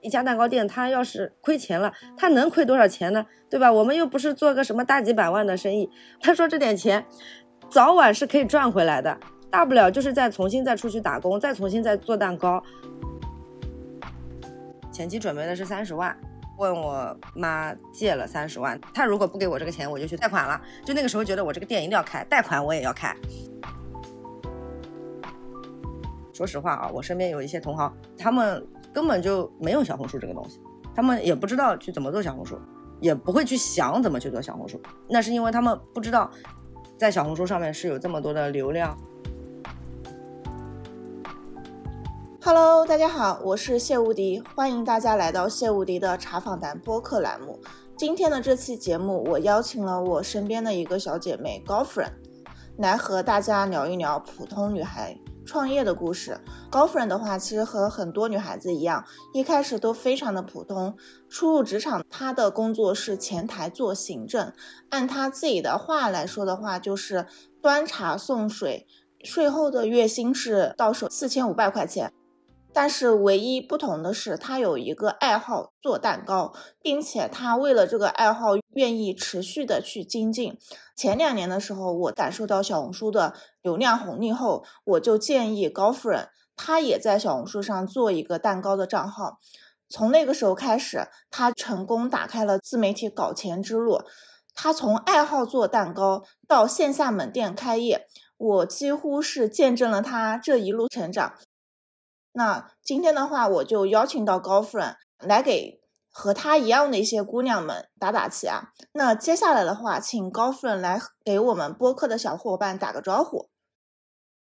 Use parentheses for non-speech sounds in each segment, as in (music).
一家蛋糕店，他要是亏钱了，他能亏多少钱呢？对吧？我们又不是做个什么大几百万的生意。他说这点钱，早晚是可以赚回来的，大不了就是再重新再出去打工，再重新再做蛋糕。前期准备的是三十万，问我妈借了三十万，她如果不给我这个钱，我就去贷款了。就那个时候觉得我这个店一定要开，贷款我也要开。说实话啊，我身边有一些同行，他们。根本就没有小红书这个东西，他们也不知道去怎么做小红书，也不会去想怎么去做小红书。那是因为他们不知道，在小红书上面是有这么多的流量。Hello，大家好，我是谢无敌，欢迎大家来到谢无敌的茶访谈播客栏目。今天的这期节目，我邀请了我身边的一个小姐妹高夫人，来和大家聊一聊普通女孩。创业的故事，高夫人的话，其实和很多女孩子一样，一开始都非常的普通。初入职场，她的工作是前台做行政，按她自己的话来说的话，就是端茶送水，税后的月薪是到手四千五百块钱。但是唯一不同的是，他有一个爱好做蛋糕，并且他为了这个爱好愿意持续的去精进。前两年的时候，我感受到小红书的流量红利后，我就建议高夫人，她也在小红书上做一个蛋糕的账号。从那个时候开始，她成功打开了自媒体搞钱之路。她从爱好做蛋糕到线下门店开业，我几乎是见证了她这一路成长。那今天的话，我就邀请到高夫人来给和她一样的一些姑娘们打打气啊。那接下来的话，请高夫人来给我们播客的小伙伴打个招呼。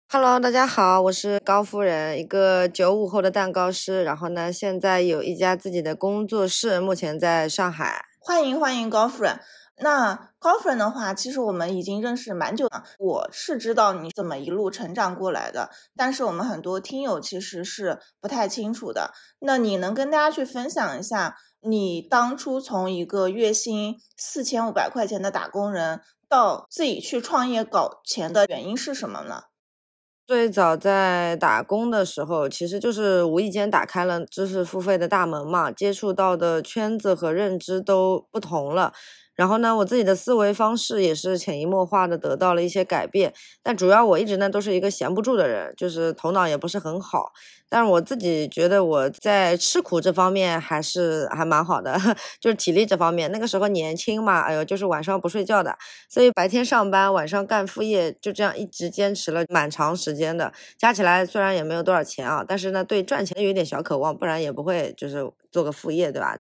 Hello，大家好，我是高夫人，一个九五后的蛋糕师，然后呢，现在有一家自己的工作室，目前在上海。欢迎欢迎，高夫人。那高夫人的话，其实我们已经认识蛮久了。我是知道你怎么一路成长过来的，但是我们很多听友其实是不太清楚的。那你能跟大家去分享一下，你当初从一个月薪四千五百块钱的打工人，到自己去创业搞钱的原因是什么呢？最早在打工的时候，其实就是无意间打开了知识付费的大门嘛，接触到的圈子和认知都不同了。然后呢，我自己的思维方式也是潜移默化的得到了一些改变，但主要我一直呢都是一个闲不住的人，就是头脑也不是很好。但是我自己觉得我在吃苦这方面还是还蛮好的，(laughs) 就是体力这方面。那个时候年轻嘛，哎呦，就是晚上不睡觉的，所以白天上班，晚上干副业，就这样一直坚持了蛮长时间的。加起来虽然也没有多少钱啊，但是呢，对赚钱有点小渴望，不然也不会就是做个副业，对吧？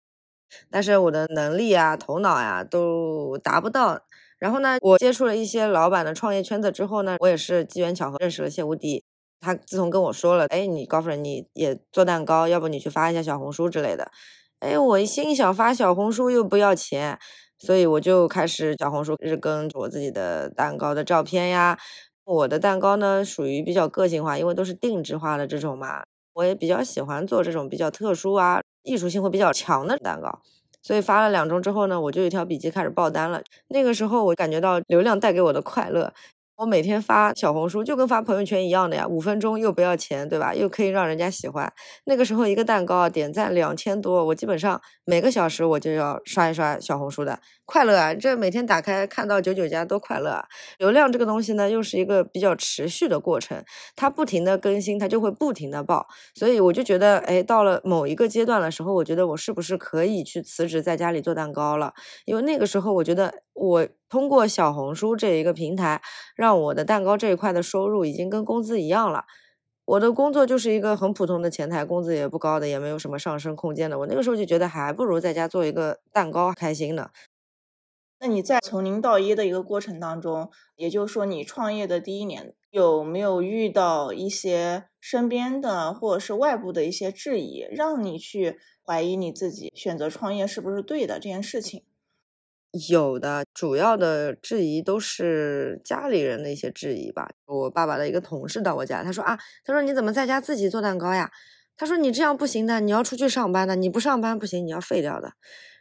但是我的能力啊、头脑呀都达不到。然后呢，我接触了一些老板的创业圈子之后呢，我也是机缘巧合认识了谢无敌。他自从跟我说了，哎，你高夫人你也做蛋糕，要不你去发一下小红书之类的。哎，我心想发小红书又不要钱，所以我就开始小红书日更我自己的蛋糕的照片呀。我的蛋糕呢属于比较个性化，因为都是定制化的这种嘛，我也比较喜欢做这种比较特殊啊。艺术性会比较强的蛋糕，所以发了两周之后呢，我就一条笔记开始爆单了。那个时候我感觉到流量带给我的快乐。我每天发小红书就跟发朋友圈一样的呀，五分钟又不要钱，对吧？又可以让人家喜欢。那个时候一个蛋糕，点赞两千多，我基本上每个小时我就要刷一刷小红书的，快乐啊！这每天打开看到九九加多快乐啊！流量这个东西呢，又是一个比较持续的过程，它不停的更新，它就会不停的爆。所以我就觉得，哎，到了某一个阶段的时候，我觉得我是不是可以去辞职在家里做蛋糕了？因为那个时候我觉得我。通过小红书这一个平台，让我的蛋糕这一块的收入已经跟工资一样了。我的工作就是一个很普通的前台，工资也不高的，也没有什么上升空间的。我那个时候就觉得还不如在家做一个蛋糕开心呢。那你在从零到一的一个过程当中，也就是说你创业的第一年，有没有遇到一些身边的或者是外部的一些质疑，让你去怀疑你自己选择创业是不是对的这件事情？有的主要的质疑都是家里人的一些质疑吧。我爸爸的一个同事到我家，他说啊，他说你怎么在家自己做蛋糕呀？他说你这样不行的，你要出去上班的，你不上班不行，你要废掉的。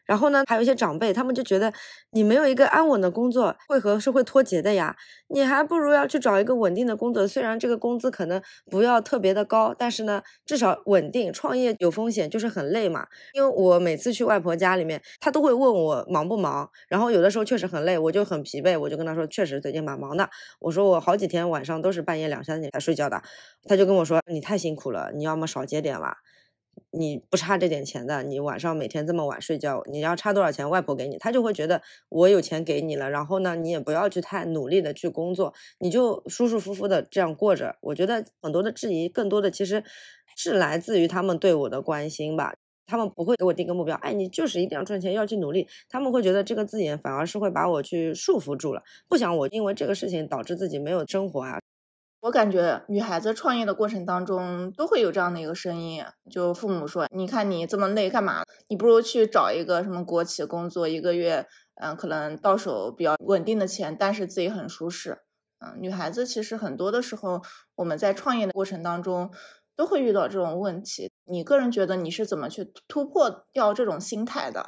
然后呢，还有一些长辈，他们就觉得你没有一个安稳的工作，会和社会脱节的呀。你还不如要去找一个稳定的工作，虽然这个工资可能不要特别的高，但是呢，至少稳定。创业有风险，就是很累嘛。因为我每次去外婆家里面，她都会问我忙不忙，然后有的时候确实很累，我就很疲惫，我就跟她说，确实最近蛮忙的。我说我好几天晚上都是半夜两三点才睡觉的。她就跟我说，你太辛苦了，你要么少接点吧。你不差这点钱的，你晚上每天这么晚睡觉，你要差多少钱，外婆给你，他就会觉得我有钱给你了，然后呢，你也不要去太努力的去工作，你就舒舒服服的这样过着。我觉得很多的质疑，更多的其实是来自于他们对我的关心吧，他们不会给我定个目标，哎，你就是一定要赚钱，要去努力，他们会觉得这个字眼反而是会把我去束缚住了，不想我因为这个事情导致自己没有生活啊。我感觉女孩子创业的过程当中都会有这样的一个声音，就父母说：“你看你这么累干嘛？你不如去找一个什么国企工作，一个月，嗯，可能到手比较稳定的钱，但是自己很舒适。”嗯，女孩子其实很多的时候，我们在创业的过程当中都会遇到这种问题。你个人觉得你是怎么去突破掉这种心态的？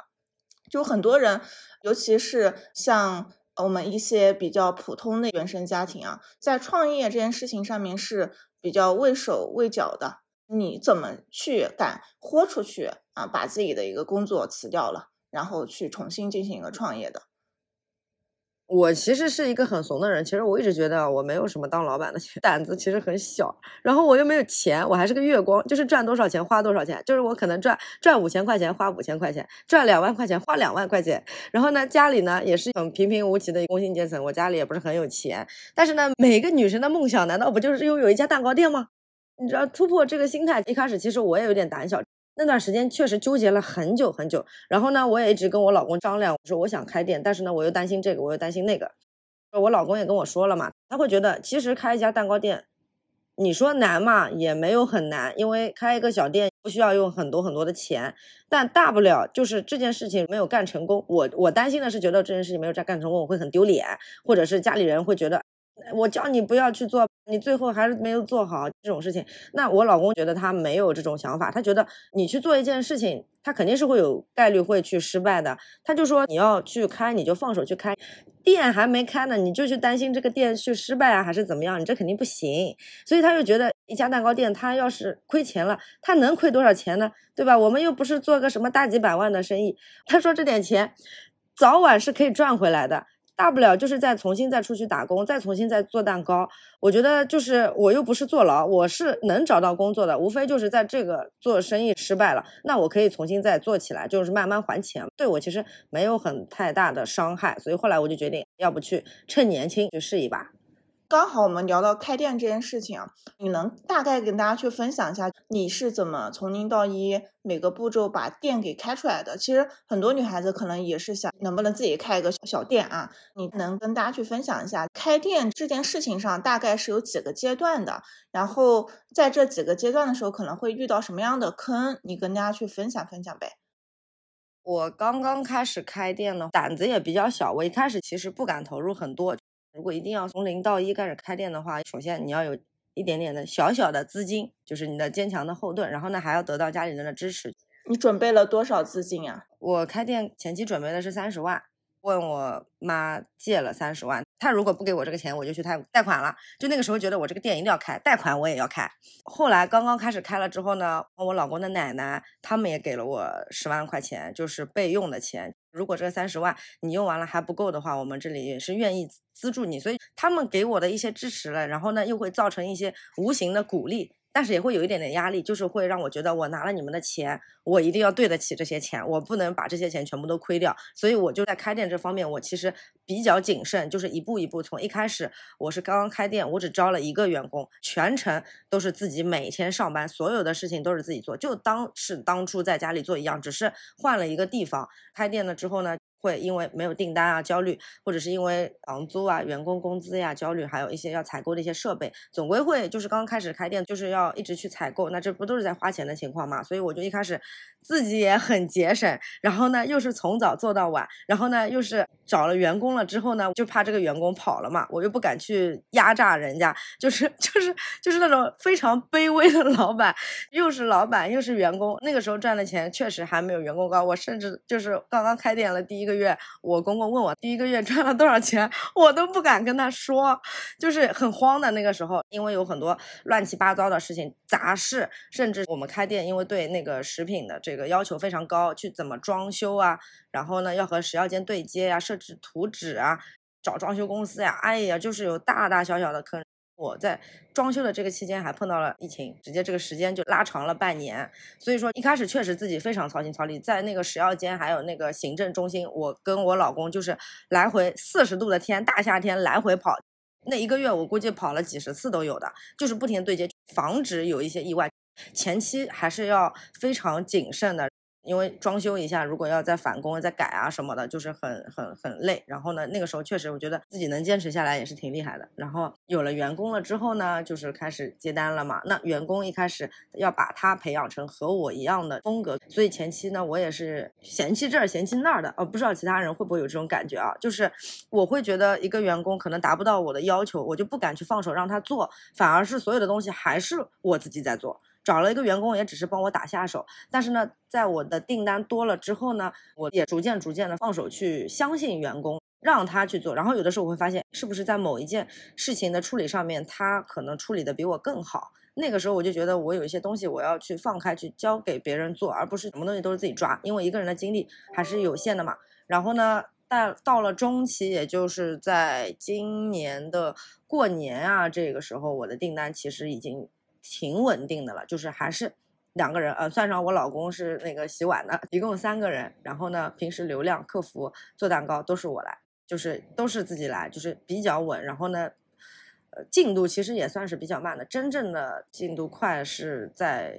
就很多人，尤其是像。我们一些比较普通的原生家庭啊，在创业这件事情上面是比较畏手畏脚的。你怎么去敢豁出去啊？把自己的一个工作辞掉了，然后去重新进行一个创业的？我其实是一个很怂的人，其实我一直觉得我没有什么当老板的 (laughs) 胆子，其实很小。然后我又没有钱，我还是个月光，就是赚多少钱花多少钱，就是我可能赚赚五千块钱花五千块钱，赚两万块钱花两万块钱。然后呢，家里呢也是很平平无奇的工薪阶层，我家里也不是很有钱。但是呢，每个女生的梦想难道不就是拥有一家蛋糕店吗？你知道突破这个心态，一开始其实我也有点胆小。那段时间确实纠结了很久很久，然后呢，我也一直跟我老公商量，说我想开店，但是呢，我又担心这个，我又担心那个。我老公也跟我说了嘛，他会觉得其实开一家蛋糕店，你说难嘛，也没有很难，因为开一个小店不需要用很多很多的钱，但大不了就是这件事情没有干成功。我我担心的是，觉得这件事情没有干干成功，我会很丢脸，或者是家里人会觉得。我叫你不要去做，你最后还是没有做好这种事情。那我老公觉得他没有这种想法，他觉得你去做一件事情，他肯定是会有概率会去失败的。他就说你要去开，你就放手去开，店还没开呢，你就去担心这个店去失败啊，还是怎么样？你这肯定不行。所以他就觉得一家蛋糕店，他要是亏钱了，他能亏多少钱呢？对吧？我们又不是做个什么大几百万的生意。他说这点钱，早晚是可以赚回来的。大不了就是再重新再出去打工，再重新再做蛋糕。我觉得就是我又不是坐牢，我是能找到工作的。无非就是在这个做生意失败了，那我可以重新再做起来，就是慢慢还钱。对我其实没有很太大的伤害，所以后来我就决定，要不去趁年轻去试一把。刚好我们聊到开店这件事情啊，你能大概跟大家去分享一下你是怎么从零到一每个步骤把店给开出来的？其实很多女孩子可能也是想能不能自己开一个小店啊？你能跟大家去分享一下开店这件事情上大概是有几个阶段的？然后在这几个阶段的时候可能会遇到什么样的坑？你跟大家去分享分享呗。我刚刚开始开店呢，胆子也比较小，我一开始其实不敢投入很多。如果一定要从零到一开始开店的话，首先你要有一点点的小小的资金，就是你的坚强的后盾。然后呢，还要得到家里人的支持。你准备了多少资金啊？我开店前期准备的是三十万，问我妈借了三十万。她如果不给我这个钱，我就去贷贷款了。就那个时候觉得我这个店一定要开，贷款我也要开。后来刚刚开始开了之后呢，我老公的奶奶他们也给了我十万块钱，就是备用的钱。如果这三十万你用完了还不够的话，我们这里也是愿意资助你。所以他们给我的一些支持了，然后呢又会造成一些无形的鼓励。但是也会有一点点压力，就是会让我觉得我拿了你们的钱，我一定要对得起这些钱，我不能把这些钱全部都亏掉。所以我就在开店这方面，我其实比较谨慎，就是一步一步。从一开始我是刚刚开店，我只招了一个员工，全程都是自己每天上班，所有的事情都是自己做，就当是当初在家里做一样，只是换了一个地方。开店了之后呢，会因为没有订单啊焦虑，或者是因为房租啊、员工工资呀焦虑，还有一些要采购的一些设备，总归会就是刚开始开店就是要一直去采购，那这不都是在花钱的情况嘛？所以我就一开始自己也很节省，然后呢又是从早做到晚，然后呢又是找了员工了之后呢，就怕这个员工跑了嘛，我又不敢去压榨人家，就是 (laughs) 就是就是那种非常卑微的老板，又是老板又是员工，那个时候赚的钱确实还没有员工高，我甚至就是刚刚开店了第一个。月，我公公问我第一个月赚了多少钱，我都不敢跟他说，就是很慌的那个时候，因为有很多乱七八糟的事情、杂事，甚至我们开店，因为对那个食品的这个要求非常高，去怎么装修啊，然后呢要和食药监对接呀，设置图纸啊，找装修公司呀，哎呀，就是有大大小小的坑。我在装修的这个期间还碰到了疫情，直接这个时间就拉长了半年。所以说一开始确实自己非常操心操力，在那个食药监还有那个行政中心，我跟我老公就是来回四十度的天，大夏天来回跑，那一个月我估计跑了几十次都有的，就是不停对接，防止有一些意外。前期还是要非常谨慎的。因为装修一下，如果要再返工、再改啊什么的，就是很很很累。然后呢，那个时候确实我觉得自己能坚持下来也是挺厉害的。然后有了员工了之后呢，就是开始接单了嘛。那员工一开始要把他培养成和我一样的风格，所以前期呢，我也是嫌弃这儿嫌弃那儿的。哦，不知道其他人会不会有这种感觉啊？就是我会觉得一个员工可能达不到我的要求，我就不敢去放手让他做，反而是所有的东西还是我自己在做。找了一个员工，也只是帮我打下手。但是呢，在我的订单多了之后呢，我也逐渐逐渐的放手去相信员工，让他去做。然后有的时候我会发现，是不是在某一件事情的处理上面，他可能处理的比我更好。那个时候我就觉得，我有一些东西我要去放开去交给别人做，而不是什么东西都是自己抓。因为一个人的精力还是有限的嘛。然后呢，到到了中期，也就是在今年的过年啊，这个时候我的订单其实已经。挺稳定的了，就是还是两个人，呃，算上我老公是那个洗碗的，一共三个人。然后呢，平时流量、客服、做蛋糕都是我来，就是都是自己来，就是比较稳。然后呢，呃，进度其实也算是比较慢的，真正的进度快是在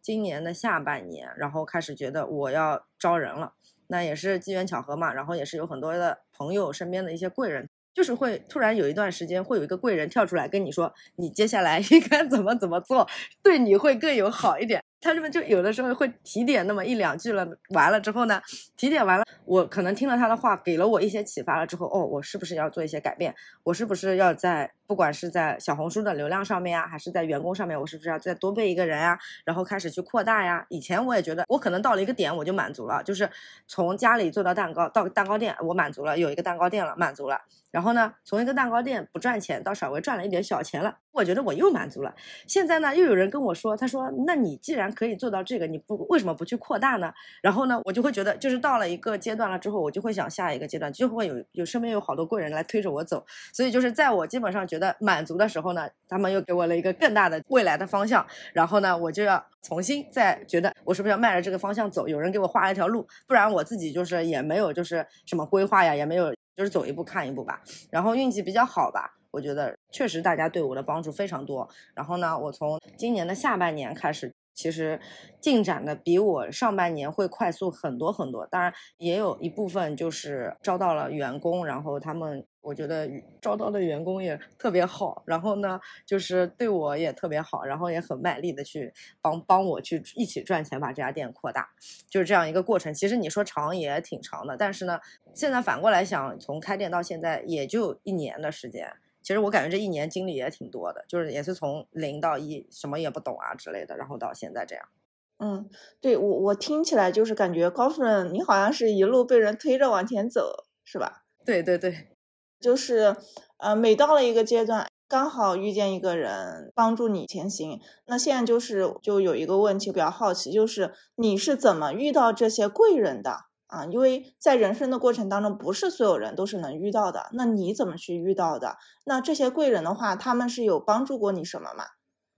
今年的下半年，然后开始觉得我要招人了，那也是机缘巧合嘛，然后也是有很多的朋友身边的一些贵人。就是会突然有一段时间，会有一个贵人跳出来跟你说，你接下来应该怎么怎么做，对你会更有好一点。他这边就有的时候会提点那么一两句了，完了之后呢，提点完了，我可能听了他的话，给了我一些启发了之后，哦，我是不是要做一些改变？我是不是要在不管是在小红书的流量上面呀，还是在员工上面，我是不是要再多备一个人呀？然后开始去扩大呀？以前我也觉得我可能到了一个点我就满足了，就是从家里做到蛋糕到蛋糕店，我满足了，有一个蛋糕店了，满足了。然后呢，从一个蛋糕店不赚钱到稍微赚了一点小钱了，我觉得我又满足了。现在呢，又有人跟我说，他说，那你既然可以做到这个，你不为什么不去扩大呢？然后呢，我就会觉得，就是到了一个阶段了之后，我就会想下一个阶段，就会有有身边有好多贵人来推着我走。所以就是在我基本上觉得满足的时候呢，他们又给我了一个更大的未来的方向。然后呢，我就要重新再觉得我是不是要迈着这个方向走？有人给我画了一条路，不然我自己就是也没有就是什么规划呀，也没有。就是走一步看一步吧，然后运气比较好吧，我觉得确实大家对我的帮助非常多。然后呢，我从今年的下半年开始。其实进展的比我上半年会快速很多很多，当然也有一部分就是招到了员工，然后他们我觉得招到的员工也特别好，然后呢就是对我也特别好，然后也很卖力的去帮帮我去一起赚钱，把这家店扩大，就是这样一个过程。其实你说长也挺长的，但是呢，现在反过来想，从开店到现在也就一年的时间。其实我感觉这一年经历也挺多的，就是也是从零到一，什么也不懂啊之类的，然后到现在这样。嗯，对我我听起来就是感觉高夫人，你好像是一路被人推着往前走，是吧？对对对，就是呃，每到了一个阶段，刚好遇见一个人帮助你前行。那现在就是就有一个问题比较好奇，就是你是怎么遇到这些贵人的？啊，因为在人生的过程当中，不是所有人都是能遇到的。那你怎么去遇到的？那这些贵人的话，他们是有帮助过你什么吗？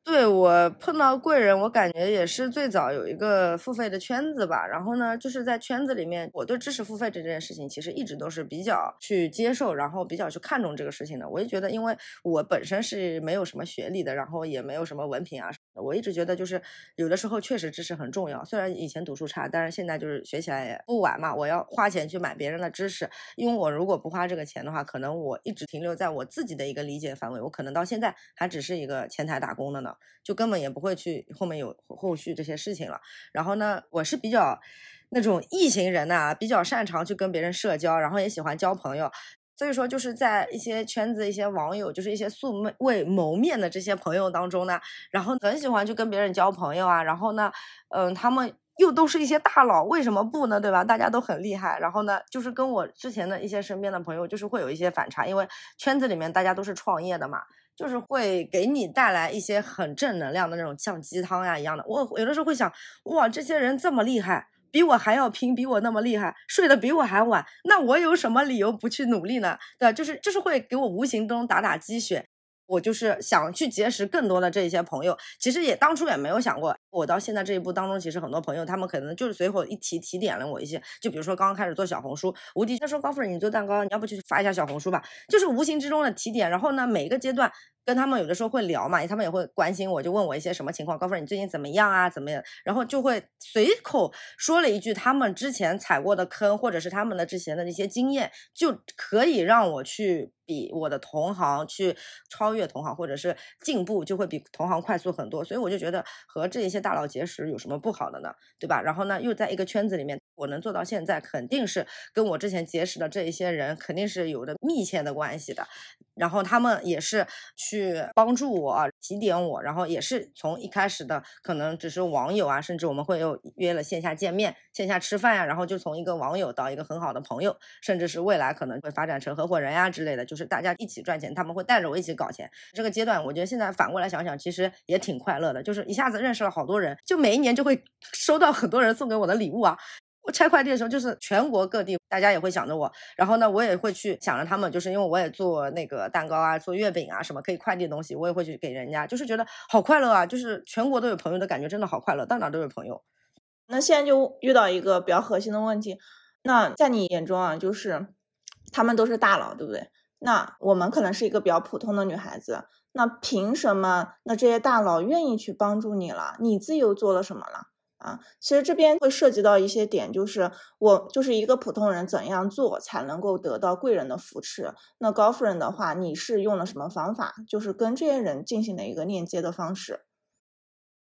对我碰到贵人，我感觉也是最早有一个付费的圈子吧。然后呢，就是在圈子里面，我对知识付费这件事情其实一直都是比较去接受，然后比较去看重这个事情的。我就觉得，因为我本身是没有什么学历的，然后也没有什么文凭啊。我一直觉得，就是有的时候确实知识很重要。虽然以前读书差，但是现在就是学起来也不晚嘛。我要花钱去买别人的知识，因为我如果不花这个钱的话，可能我一直停留在我自己的一个理解范围，我可能到现在还只是一个前台打工的呢，就根本也不会去后面有后续这些事情了。然后呢，我是比较那种异型人呐，比较擅长去跟别人社交，然后也喜欢交朋友。所以说，就是在一些圈子、一些网友，就是一些素未谋面的这些朋友当中呢，然后很喜欢去跟别人交朋友啊。然后呢，嗯，他们又都是一些大佬，为什么不呢？对吧？大家都很厉害。然后呢，就是跟我之前的一些身边的朋友，就是会有一些反差，因为圈子里面大家都是创业的嘛，就是会给你带来一些很正能量的那种像鸡汤呀一样的。我有的时候会想，哇，这些人这么厉害。比我还要拼，比我那么厉害，睡得比我还晚，那我有什么理由不去努力呢？对？就是就是会给我无形中打打鸡血。我就是想去结识更多的这些朋友，其实也当初也没有想过，我到现在这一步当中，其实很多朋友他们可能就是随口一提提点了我一些，就比如说刚刚开始做小红书，吴迪他说高夫人你做蛋糕，你要不去发一下小红书吧，就是无形之中的提点，然后呢每一个阶段跟他们有的时候会聊嘛，他们也会关心我，就问我一些什么情况，高夫人你最近怎么样啊，怎么样，然后就会随口说了一句他们之前踩过的坑，或者是他们的之前的那些经验，就可以让我去。比我的同行去超越同行，或者是进步，就会比同行快速很多。所以我就觉得和这些大脑结石有什么不好的呢？对吧？然后呢，又在一个圈子里面，我能做到现在，肯定是跟我之前结识的这一些人肯定是有着密切的关系的。然后他们也是去帮助我、提点我，然后也是从一开始的可能只是网友啊，甚至我们会有约了线下见面、线下吃饭呀，然后就从一个网友到一个很好的朋友，甚至是未来可能会发展成合伙人呀之类的，就是。大家一起赚钱，他们会带着我一起搞钱。这个阶段，我觉得现在反过来想想，其实也挺快乐的，就是一下子认识了好多人，就每一年就会收到很多人送给我的礼物啊。我拆快递的时候，就是全国各地大家也会想着我，然后呢，我也会去想着他们，就是因为我也做那个蛋糕啊，做月饼啊，什么可以快递的东西，我也会去给人家，就是觉得好快乐啊，就是全国都有朋友的感觉，真的好快乐，到哪都有朋友。那现在就遇到一个比较核心的问题，那在你眼中啊，就是他们都是大佬，对不对？那我们可能是一个比较普通的女孩子，那凭什么？那这些大佬愿意去帮助你了？你自己又做了什么了？啊，其实这边会涉及到一些点，就是我就是一个普通人，怎样做才能够得到贵人的扶持？那高夫人的话，你是用了什么方法？就是跟这些人进行的一个链接的方式。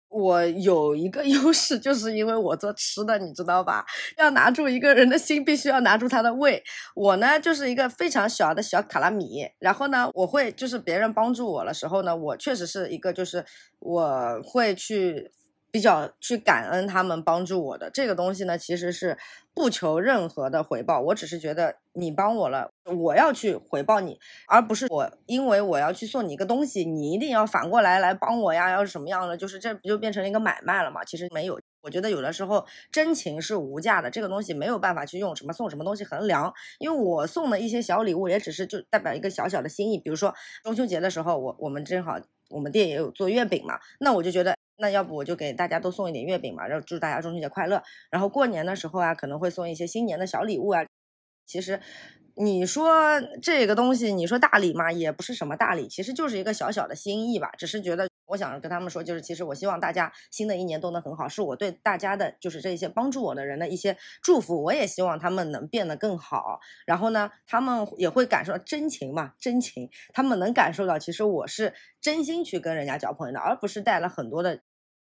我有一个 (laughs) 优势，就是因为我做吃的，你知道吧？要拿住一个人的心，必须要拿住他的胃。我呢，就是一个非常小的小卡拉米。然后呢，我会就是别人帮助我的时候呢，我确实是一个就是我会去。比较去感恩他们帮助我的这个东西呢，其实是不求任何的回报，我只是觉得你帮我了，我要去回报你，而不是我因为我要去送你一个东西，你一定要反过来来帮我呀，要是什么样的，就是这不就变成了一个买卖了嘛？其实没有，我觉得有的时候真情是无价的，这个东西没有办法去用什么送什么东西衡量，因为我送的一些小礼物也只是就代表一个小小的心意，比如说中秋节的时候，我我们正好我们店也有做月饼嘛，那我就觉得。那要不我就给大家都送一点月饼嘛，然后祝大家中秋节快乐。然后过年的时候啊，可能会送一些新年的小礼物啊。其实你说这个东西，你说大礼嘛，也不是什么大礼，其实就是一个小小的心意吧。只是觉得我想跟他们说，就是其实我希望大家新的一年都能很好，是我对大家的，就是这些帮助我的人的一些祝福。我也希望他们能变得更好。然后呢，他们也会感受到真情嘛，真情，他们能感受到其实我是真心去跟人家交朋友的，而不是带了很多的。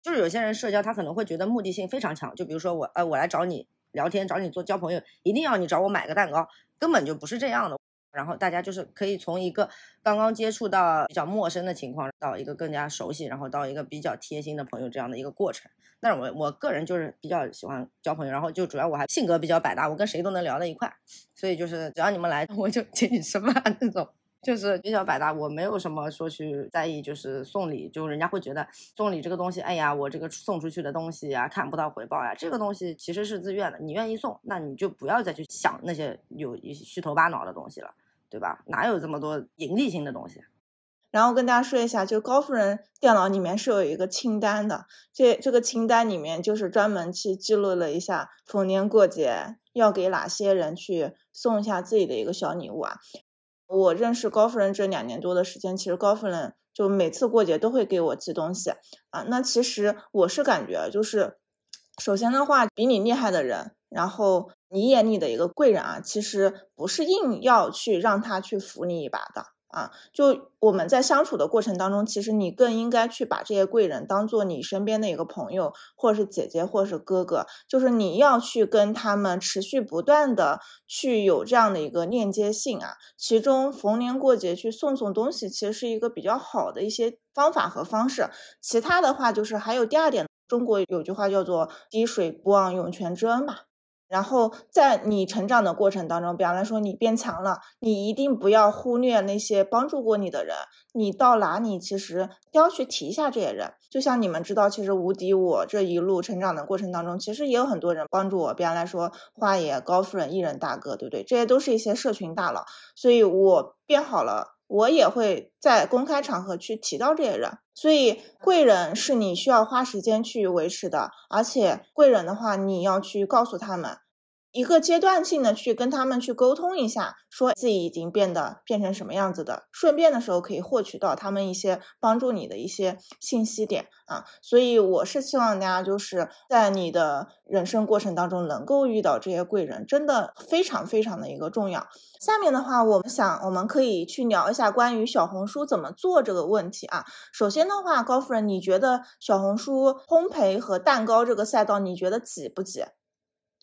就是有些人社交，他可能会觉得目的性非常强。就比如说我，呃，我来找你聊天，找你做交朋友，一定要你找我买个蛋糕，根本就不是这样的。然后大家就是可以从一个刚刚接触到比较陌生的情况，到一个更加熟悉，然后到一个比较贴心的朋友这样的一个过程。但是我我个人就是比较喜欢交朋友，然后就主要我还性格比较百搭，我跟谁都能聊到一块，所以就是只要你们来，(laughs) 我就请你吃饭那种。就是比较百搭，我没有什么说去在意，就是送礼，就人家会觉得送礼这个东西，哎呀，我这个送出去的东西呀，看不到回报呀，这个东西其实是自愿的，你愿意送，那你就不要再去想那些有一些虚头巴脑的东西了，对吧？哪有这么多盈利性的东西？然后跟大家说一下，就高夫人电脑里面是有一个清单的，这这个清单里面就是专门去记录了一下逢年过节要给哪些人去送一下自己的一个小礼物啊。我认识高夫人这两年多的时间，其实高夫人就每次过节都会给我寄东西啊。那其实我是感觉，就是首先的话，比你厉害的人，然后你眼里的一个贵人啊，其实不是硬要去让他去扶你一把的。啊，就我们在相处的过程当中，其实你更应该去把这些贵人当做你身边的一个朋友，或者是姐姐，或者是哥哥，就是你要去跟他们持续不断的去有这样的一个链接性啊。其中逢年过节去送送东西，其实是一个比较好的一些方法和方式。其他的话就是还有第二点，中国有句话叫做“滴水不忘涌泉之恩”吧。然后在你成长的过程当中，比方来说你变强了，你一定不要忽略那些帮助过你的人。你到哪里其实都要去提一下这些人。就像你们知道，其实无敌我这一路成长的过程当中，其实也有很多人帮助我。比方来说花爷、高夫人、艺人大哥，对不对？这些都是一些社群大佬。所以我变好了，我也会在公开场合去提到这些人。所以贵人是你需要花时间去维持的，而且贵人的话，你要去告诉他们。一个阶段性的去跟他们去沟通一下，说自己已经变得变成什么样子的，顺便的时候可以获取到他们一些帮助你的一些信息点啊。所以我是希望大家就是在你的人生过程当中能够遇到这些贵人，真的非常非常的一个重要。下面的话，我们想我们可以去聊一下关于小红书怎么做这个问题啊。首先的话，高夫人，你觉得小红书烘焙和蛋糕这个赛道，你觉得挤不挤？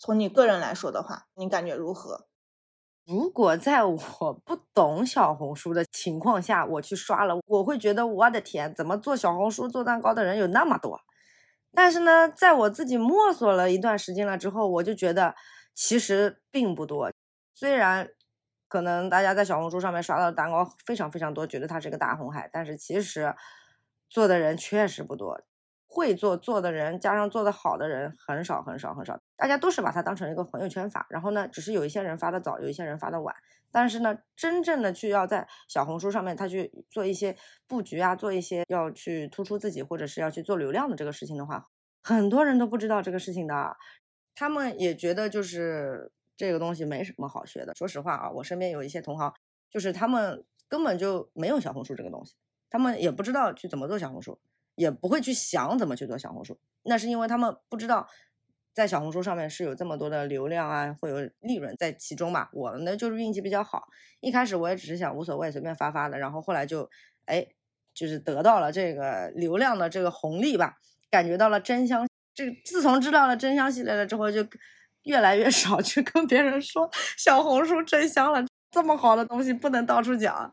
从你个人来说的话，你感觉如何？如果在我 (laughs) 不懂小红书的情况下，我去刷了，我会觉得我的天，怎么做小红书做蛋糕的人有那么多？但是呢，在我自己摸索了一段时间了之后，我就觉得其实并不多。虽然可能大家在小红书上面刷到的蛋糕非常非常多，觉得它是个大红海，但是其实做的人确实不多。会做做的人，加上做的好的人，很少很少很少。大家都是把它当成一个朋友圈发，然后呢，只是有一些人发的早，有一些人发的晚。但是呢，真正的去要在小红书上面，他去做一些布局啊，做一些要去突出自己，或者是要去做流量的这个事情的话，很多人都不知道这个事情的。他们也觉得就是这个东西没什么好学的。说实话啊，我身边有一些同行，就是他们根本就没有小红书这个东西，他们也不知道去怎么做小红书。也不会去想怎么去做小红书，那是因为他们不知道在小红书上面是有这么多的流量啊，会有利润在其中吧。我呢就是运气比较好，一开始我也只是想无所谓，随便发发的，然后后来就哎，就是得到了这个流量的这个红利吧，感觉到了真香。这个自从知道了真香系列了之后，就越来越少去跟别人说小红书真香了，这么好的东西不能到处讲。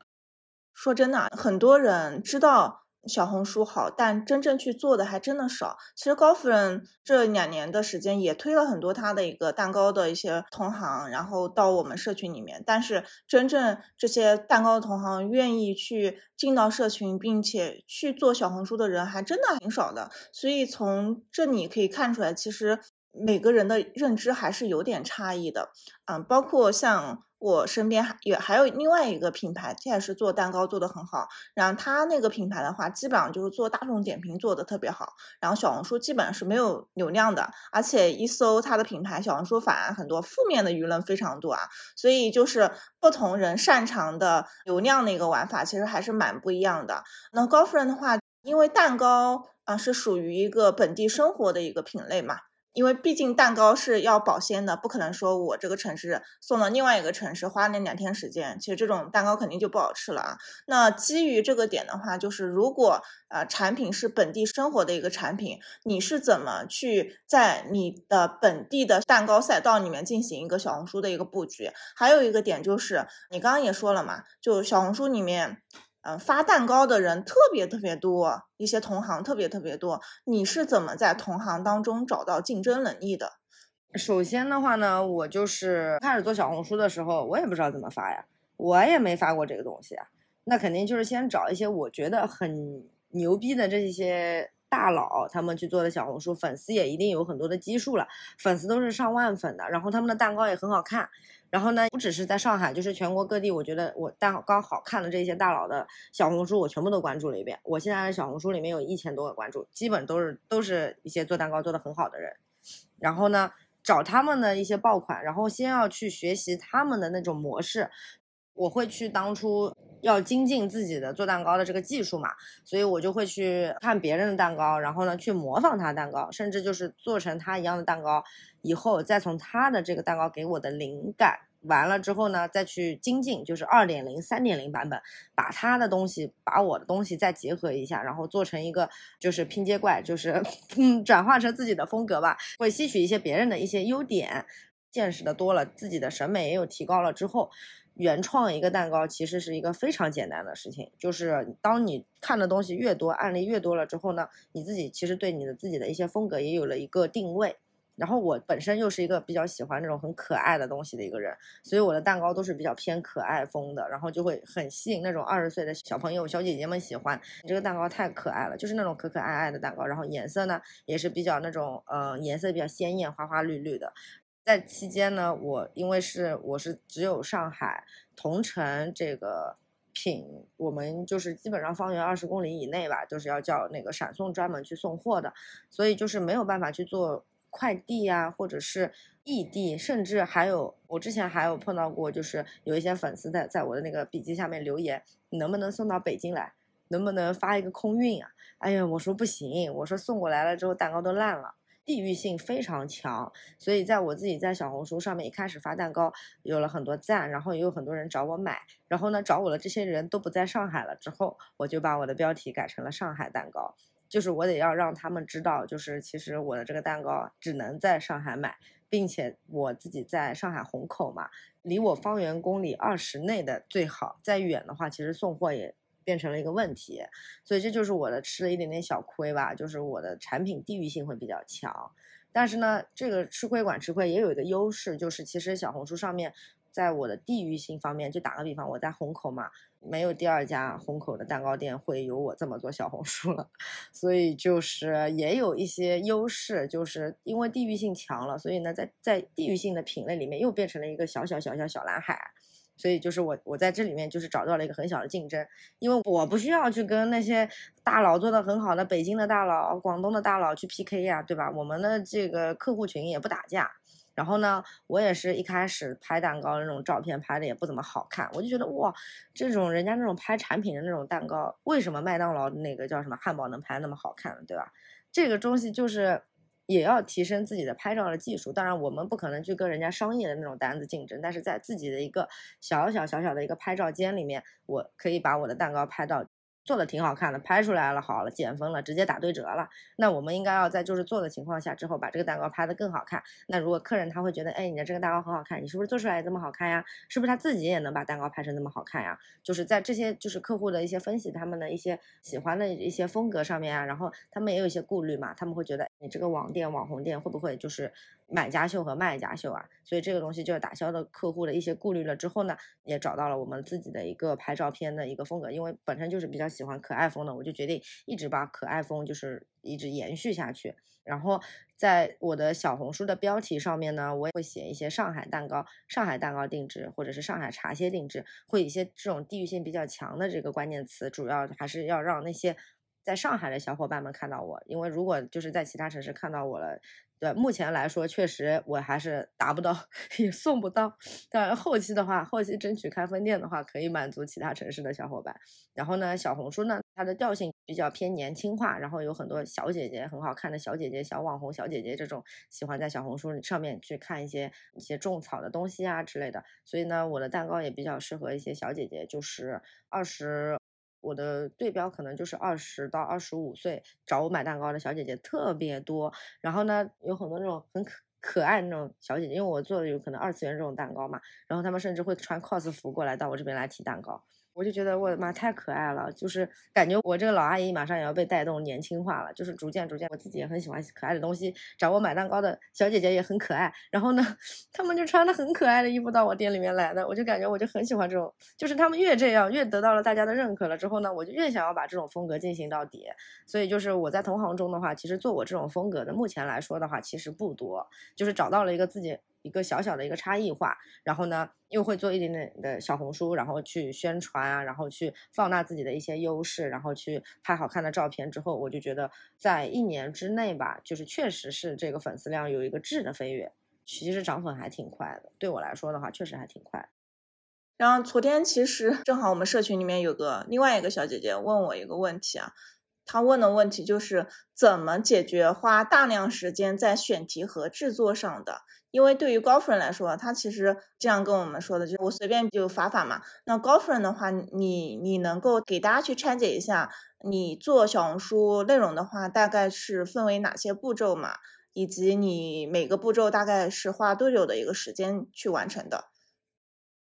说真的，很多人知道。小红书好，但真正去做的还真的少。其实高夫人这两年的时间也推了很多她的一个蛋糕的一些同行，然后到我们社群里面。但是真正这些蛋糕的同行愿意去进到社群，并且去做小红书的人，还真的挺少的。所以从这里可以看出来，其实每个人的认知还是有点差异的。嗯，包括像。我身边还也还有另外一个品牌，他也是做蛋糕做的很好。然后他那个品牌的话，基本上就是做大众点评做的特别好。然后小红书基本上是没有流量的，而且一搜他的品牌，小红书反而很多负面的舆论非常多啊。所以就是不同人擅长的流量的一个玩法，其实还是蛮不一样的。那高夫人的话，因为蛋糕啊是属于一个本地生活的一个品类嘛。因为毕竟蛋糕是要保鲜的，不可能说我这个城市送到另外一个城市花那两天时间，其实这种蛋糕肯定就不好吃了啊。那基于这个点的话，就是如果呃产品是本地生活的一个产品，你是怎么去在你的本地的蛋糕赛道里面进行一个小红书的一个布局？还有一个点就是你刚刚也说了嘛，就小红书里面。嗯，发蛋糕的人特别特别多，一些同行特别特别多。你是怎么在同行当中找到竞争能力的？首先的话呢，我就是开始做小红书的时候，我也不知道怎么发呀，我也没发过这个东西啊。那肯定就是先找一些我觉得很牛逼的这些大佬，他们去做的小红书，粉丝也一定有很多的基数了，粉丝都是上万粉的，然后他们的蛋糕也很好看。然后呢，不只是在上海，就是全国各地，我觉得我蛋糕好看了这些大佬的小红书，我全部都关注了一遍。我现在的小红书里面有一千多个关注，基本都是都是一些做蛋糕做得很好的人。然后呢，找他们的一些爆款，然后先要去学习他们的那种模式。我会去当初要精进自己的做蛋糕的这个技术嘛，所以我就会去看别人的蛋糕，然后呢去模仿他蛋糕，甚至就是做成他一样的蛋糕，以后再从他的这个蛋糕给我的灵感。完了之后呢，再去精进，就是二点零、三点零版本，把他的东西，把我的东西再结合一下，然后做成一个就是拼接怪，就是嗯，(laughs) 转化成自己的风格吧。会吸取一些别人的一些优点，见识的多了，自己的审美也有提高了之后，原创一个蛋糕其实是一个非常简单的事情。就是当你看的东西越多，案例越多了之后呢，你自己其实对你的自己的一些风格也有了一个定位。然后我本身又是一个比较喜欢那种很可爱的东西的一个人，所以我的蛋糕都是比较偏可爱风的，然后就会很吸引那种二十岁的小朋友、小姐姐们喜欢。你这个蛋糕太可爱了，就是那种可可爱爱的蛋糕，然后颜色呢也是比较那种，呃，颜色比较鲜艳、花花绿绿的。在期间呢，我因为是我是只有上海同城这个品，我们就是基本上方圆二十公里以内吧，就是要叫那个闪送专门去送货的，所以就是没有办法去做。快递啊，或者是异地，甚至还有我之前还有碰到过，就是有一些粉丝在在我的那个笔记下面留言，你能不能送到北京来？能不能发一个空运啊？哎呀，我说不行，我说送过来了之后蛋糕都烂了，地域性非常强。所以在我自己在小红书上面一开始发蛋糕，有了很多赞，然后也有很多人找我买，然后呢找我的这些人都不在上海了之后，我就把我的标题改成了上海蛋糕。就是我得要让他们知道，就是其实我的这个蛋糕只能在上海买，并且我自己在上海虹口嘛，离我方圆公里二十内的最好，再远的话，其实送货也变成了一个问题，所以这就是我的吃了一点点小亏吧，就是我的产品地域性会比较强，但是呢，这个吃亏管吃亏也有一个优势，就是其实小红书上面。在我的地域性方面，就打个比方，我在虹口嘛，没有第二家虹口的蛋糕店会有我这么做小红书了，(laughs) 所以就是也有一些优势，就是因为地域性强了，所以呢，在在地域性的品类里面又变成了一个小小小小小蓝海，所以就是我我在这里面就是找到了一个很小的竞争，因为我不需要去跟那些大佬做的很好的北京的大佬、广东的大佬去 PK 呀，对吧？我们的这个客户群也不打架。然后呢，我也是一开始拍蛋糕的那种照片拍的也不怎么好看，我就觉得哇，这种人家那种拍产品的那种蛋糕，为什么麦当劳那个叫什么汉堡能拍那么好看，对吧？这个东西就是也要提升自己的拍照的技术。当然，我们不可能去跟人家商业的那种单子竞争，但是在自己的一个小小小小的一个拍照间里面，我可以把我的蛋糕拍到。做的挺好看的，拍出来了，好了，减分了，直接打对折了。那我们应该要在就是做的情况下之后，把这个蛋糕拍得更好看。那如果客人他会觉得，哎，你的这个蛋糕很好看，你是不是做出来这么好看呀？是不是他自己也能把蛋糕拍成那么好看呀？就是在这些就是客户的一些分析，他们的一些喜欢的一些风格上面啊，然后他们也有一些顾虑嘛，他们会觉得你这个网店网红店会不会就是。买家秀和卖家秀啊，所以这个东西就是打消了客户的一些顾虑了之后呢，也找到了我们自己的一个拍照片的一个风格，因为本身就是比较喜欢可爱风的，我就决定一直把可爱风就是一直延续下去。然后在我的小红书的标题上面呢，我也会写一些上海蛋糕、上海蛋糕定制或者是上海茶歇定制，会一些这种地域性比较强的这个关键词，主要还是要让那些在上海的小伙伴们看到我，因为如果就是在其他城市看到我了。对，目前来说确实我还是达不到，也送不到。但后期的话，后期争取开分店的话，可以满足其他城市的小伙伴。然后呢，小红书呢，它的调性比较偏年轻化，然后有很多小姐姐，很好看的小姐姐、小网红小姐姐这种，喜欢在小红书上面去看一些一些种草的东西啊之类的。所以呢，我的蛋糕也比较适合一些小姐姐，就是二十。我的对标可能就是二十到二十五岁找我买蛋糕的小姐姐特别多，然后呢，有很多那种很可可爱那种小姐姐，因为我做的有可能二次元这种蛋糕嘛，然后他们甚至会穿 cos 服过来到我这边来提蛋糕。我就觉得我的妈太可爱了，就是感觉我这个老阿姨马上也要被带动年轻化了，就是逐渐逐渐，我自己也很喜欢可爱的东西，找我买蛋糕的小姐姐也很可爱，然后呢，他们就穿的很可爱的衣服到我店里面来的，我就感觉我就很喜欢这种，就是他们越这样越得到了大家的认可了之后呢，我就越想要把这种风格进行到底，所以就是我在同行中的话，其实做我这种风格的，目前来说的话其实不多，就是找到了一个自己。一个小小的一个差异化，然后呢，又会做一点点的小红书，然后去宣传啊，然后去放大自己的一些优势，然后去拍好看的照片之后，我就觉得在一年之内吧，就是确实是这个粉丝量有一个质的飞跃，其实涨粉还挺快的。对我来说的话，确实还挺快。然后昨天其实正好我们社群里面有个另外一个小姐姐问我一个问题啊，他问的问题就是怎么解决花大量时间在选题和制作上的。因为对于高夫人来说，他其实这样跟我们说的，就是我随便就发发嘛。那高夫人的话，你你能够给大家去拆解一下，你做小红书内容的话，大概是分为哪些步骤嘛？以及你每个步骤大概是花多久的一个时间去完成的？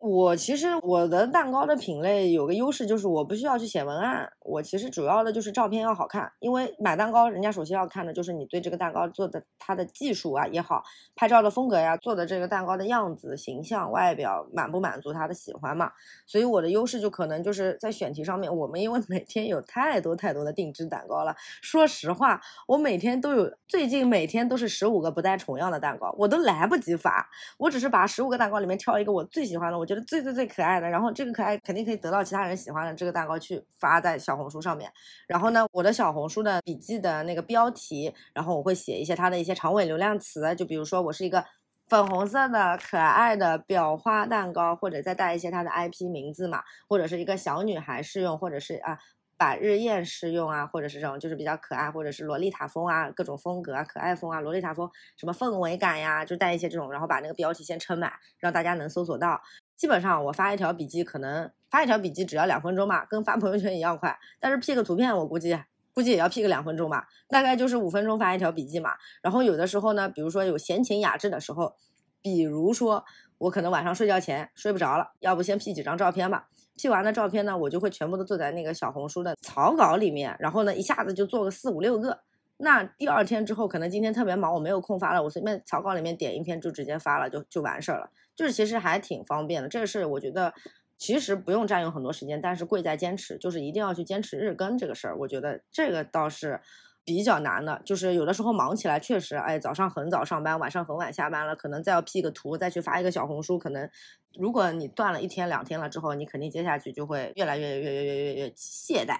我其实我的蛋糕的品类有个优势，就是我不需要去写文案。我其实主要的就是照片要好看，因为买蛋糕，人家首先要看的就是你对这个蛋糕做的它的技术啊也好，拍照的风格呀，做的这个蛋糕的样子、形象、外表满不满足他的喜欢嘛。所以我的优势就可能就是在选题上面。我们因为每天有太多太多的定制蛋糕了，说实话，我每天都有，最近每天都是十五个不带重样的蛋糕，我都来不及发。我只是把十五个蛋糕里面挑一个我最喜欢的，我就最最最可爱的，然后这个可爱肯定可以得到其他人喜欢的这个蛋糕去发在小红书上面。然后呢，我的小红书的笔记的那个标题，然后我会写一些它的一些长尾流量词，就比如说我是一个粉红色的可爱的裱花蛋糕，或者再带一些它的 IP 名字嘛，或者是一个小女孩适用，或者是啊百日宴适用啊，或者是这种就是比较可爱，或者是洛丽塔风啊，各种风格啊，可爱风啊，洛丽塔风什么氛围感呀，就带一些这种，然后把那个标题先撑满，让大家能搜索到。基本上我发一条笔记，可能发一条笔记只要两分钟吧，跟发朋友圈一样快。但是 P 个图片，我估计估计也要 P 个两分钟吧，大概就是五分钟发一条笔记嘛。然后有的时候呢，比如说有闲情雅致的时候，比如说我可能晚上睡觉前睡不着了，要不先 P 几张照片吧。P 完的照片呢，我就会全部都做在那个小红书的草稿里面，然后呢一下子就做个四五六个。那第二天之后，可能今天特别忙，我没有空发了，我随便草稿里面点一篇就直接发了，就就完事儿了。就是其实还挺方便的，这个是我觉得其实不用占用很多时间，但是贵在坚持，就是一定要去坚持日更这个事儿。我觉得这个倒是比较难的，就是有的时候忙起来确实，哎，早上很早上班，晚上很晚下班了，可能再要 P 个图，再去发一个小红书，可能如果你断了一天两天了之后，你肯定接下去就会越来越越越越越越懈怠。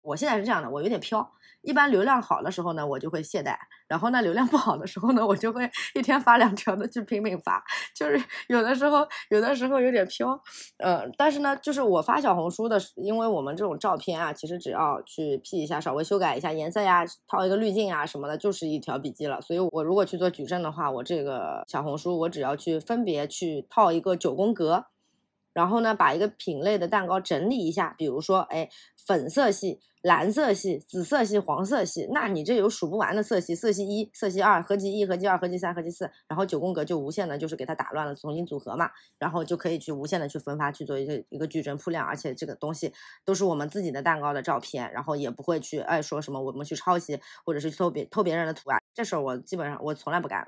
我现在是这样的，我有点飘。一般流量好的时候呢，我就会懈怠；然后呢，流量不好的时候呢，我就会 (laughs) 一天发两条的去拼命发。就是有的时候，有的时候有点飘，呃，但是呢，就是我发小红书的，因为我们这种照片啊，其实只要去 P 一下，稍微修改一下颜色呀，套一个滤镜啊什么的，就是一条笔记了。所以我如果去做矩阵的话，我这个小红书我只要去分别去套一个九宫格。然后呢，把一个品类的蛋糕整理一下，比如说，哎，粉色系、蓝色系、紫色系、黄色系，那你这有数不完的色系，色系一、色系二、合集一、合集二、合集三、合集四，然后九宫格就无限的，就是给它打乱了，重新组合嘛，然后就可以去无限的去分发去做一个一个矩阵铺量，而且这个东西都是我们自己的蛋糕的照片，然后也不会去哎说什么我们去抄袭或者是偷别偷别人的图啊，这事儿我基本上我从来不干。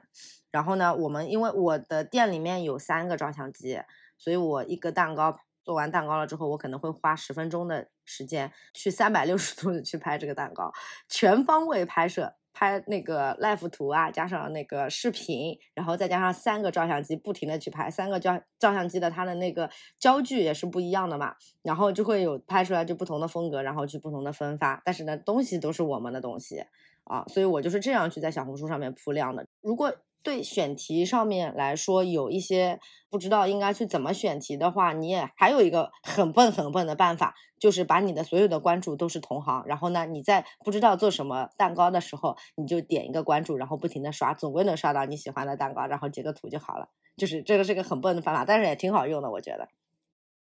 然后呢，我们因为我的店里面有三个照相机。所以我一个蛋糕做完蛋糕了之后，我可能会花十分钟的时间去三百六十度的去拍这个蛋糕，全方位拍摄，拍那个 live 图啊，加上那个视频，然后再加上三个照相机不停的去拍，三个照照相机的它的那个焦距也是不一样的嘛，然后就会有拍出来就不同的风格，然后去不同的分发，但是呢，东西都是我们的东西啊，所以我就是这样去在小红书上面铺量的。如果对选题上面来说，有一些不知道应该去怎么选题的话，你也还有一个很笨很笨的办法，就是把你的所有的关注都是同行，然后呢，你在不知道做什么蛋糕的时候，你就点一个关注，然后不停的刷，总归能刷到你喜欢的蛋糕，然后截个图就好了。就是这个是个很笨的方法，但是也挺好用的，我觉得。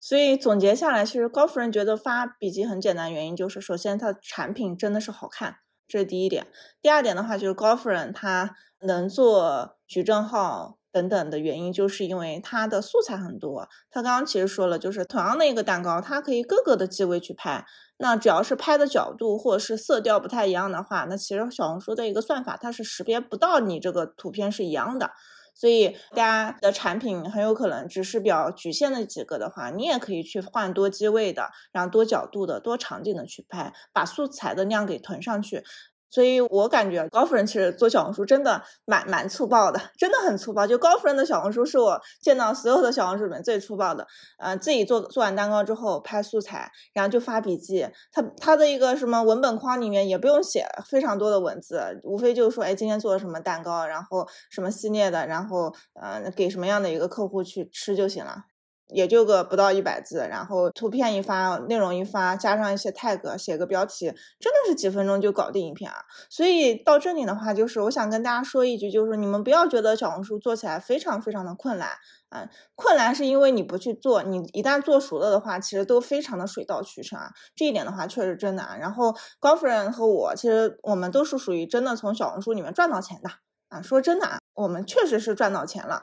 所以总结下来，其实高夫人觉得发笔记很简单，原因就是首先它产品真的是好看。这是第一点，第二点的话就是高夫人她能做矩阵号等等的原因，就是因为她的素材很多。她刚刚其实说了，就是同样的一个蛋糕，它可以各个的机位去拍。那只要是拍的角度或者是色调不太一样的话，那其实小红书的一个算法它是识别不到你这个图片是一样的。所以大家的产品很有可能只是比较局限的几个的话，你也可以去换多机位的，然后多角度的、多场景的去拍，把素材的量给囤上去。所以我感觉高夫人其实做小红书真的蛮蛮粗暴的，真的很粗暴。就高夫人的小红书是我见到所有的小红书里面最粗暴的。呃，自己做做完蛋糕之后拍素材，然后就发笔记。他他的一个什么文本框里面也不用写非常多的文字，无非就是说，哎，今天做了什么蛋糕，然后什么系列的，然后呃给什么样的一个客户去吃就行了。也就个不到一百字，然后图片一发，内容一发，加上一些 tag，写个标题，真的是几分钟就搞定一篇啊！所以到这里的话，就是我想跟大家说一句，就是你们不要觉得小红书做起来非常非常的困难啊，困难是因为你不去做，你一旦做熟了的话，其实都非常的水到渠成啊。这一点的话，确实真的啊。然后高夫人和我，其实我们都是属于真的从小红书里面赚到钱的啊。说真的啊，我们确实是赚到钱了。